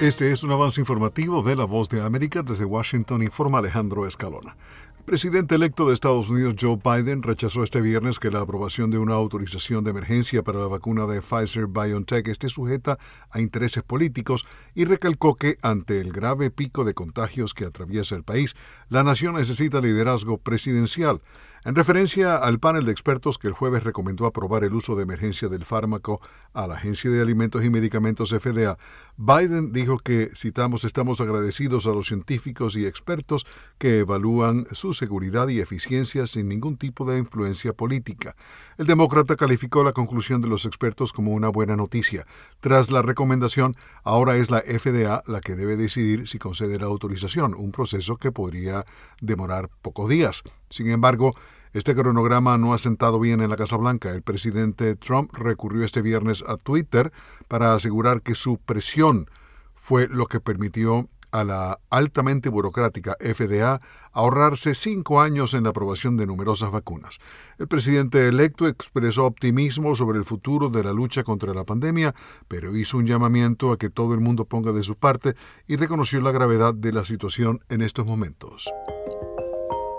Este es un avance informativo de La Voz de América. Desde Washington informa Alejandro Escalona. El presidente electo de Estados Unidos, Joe Biden, rechazó este viernes que la aprobación de una autorización de emergencia para la vacuna de Pfizer BioNTech esté sujeta a intereses políticos y recalcó que, ante el grave pico de contagios que atraviesa el país, la nación necesita liderazgo presidencial. En referencia al panel de expertos que el jueves recomendó aprobar el uso de emergencia del fármaco a la Agencia de Alimentos y Medicamentos FDA, Biden dijo que, citamos, estamos agradecidos a los científicos y expertos que evalúan su seguridad y eficiencia sin ningún tipo de influencia política. El demócrata calificó la conclusión de los expertos como una buena noticia. Tras la recomendación, ahora es la FDA la que debe decidir si concede la autorización, un proceso que podría demorar pocos días. Sin embargo, este cronograma no ha sentado bien en la Casa Blanca. El presidente Trump recurrió este viernes a Twitter para asegurar que su presión fue lo que permitió a la altamente burocrática FDA ahorrarse cinco años en la aprobación de numerosas vacunas. El presidente electo expresó optimismo sobre el futuro de la lucha contra la pandemia, pero hizo un llamamiento a que todo el mundo ponga de su parte y reconoció la gravedad de la situación en estos momentos.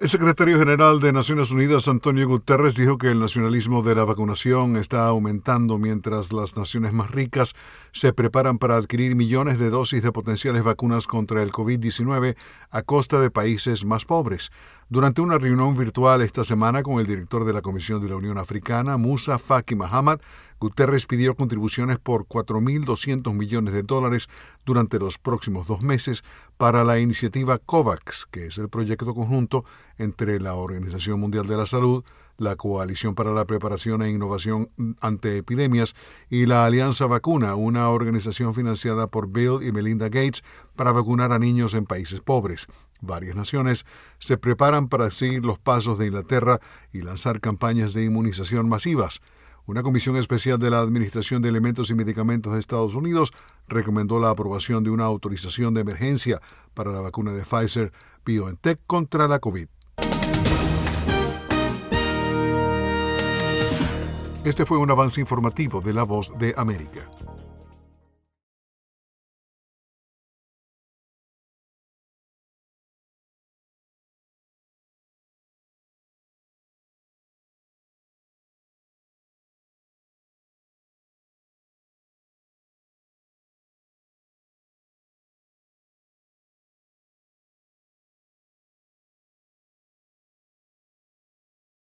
El secretario general de Naciones Unidas, Antonio Guterres, dijo que el nacionalismo de la vacunación está aumentando mientras las naciones más ricas se preparan para adquirir millones de dosis de potenciales vacunas contra el COVID-19 a costa de países más pobres. Durante una reunión virtual esta semana con el director de la Comisión de la Unión Africana, Musa Faki Mahamad, Guterres pidió contribuciones por 4.200 millones de dólares durante los próximos dos meses para la iniciativa COVAX, que es el proyecto conjunto entre la Organización Mundial de la Salud, la Coalición para la Preparación e Innovación ante Epidemias y la Alianza Vacuna, una organización financiada por Bill y Melinda Gates para vacunar a niños en países pobres. Varias naciones se preparan para seguir los pasos de Inglaterra y lanzar campañas de inmunización masivas. Una comisión especial de la Administración de Elementos y Medicamentos de Estados Unidos recomendó la aprobación de una autorización de emergencia para la vacuna de Pfizer BioNTech contra la COVID. Este fue un avance informativo de La Voz de América.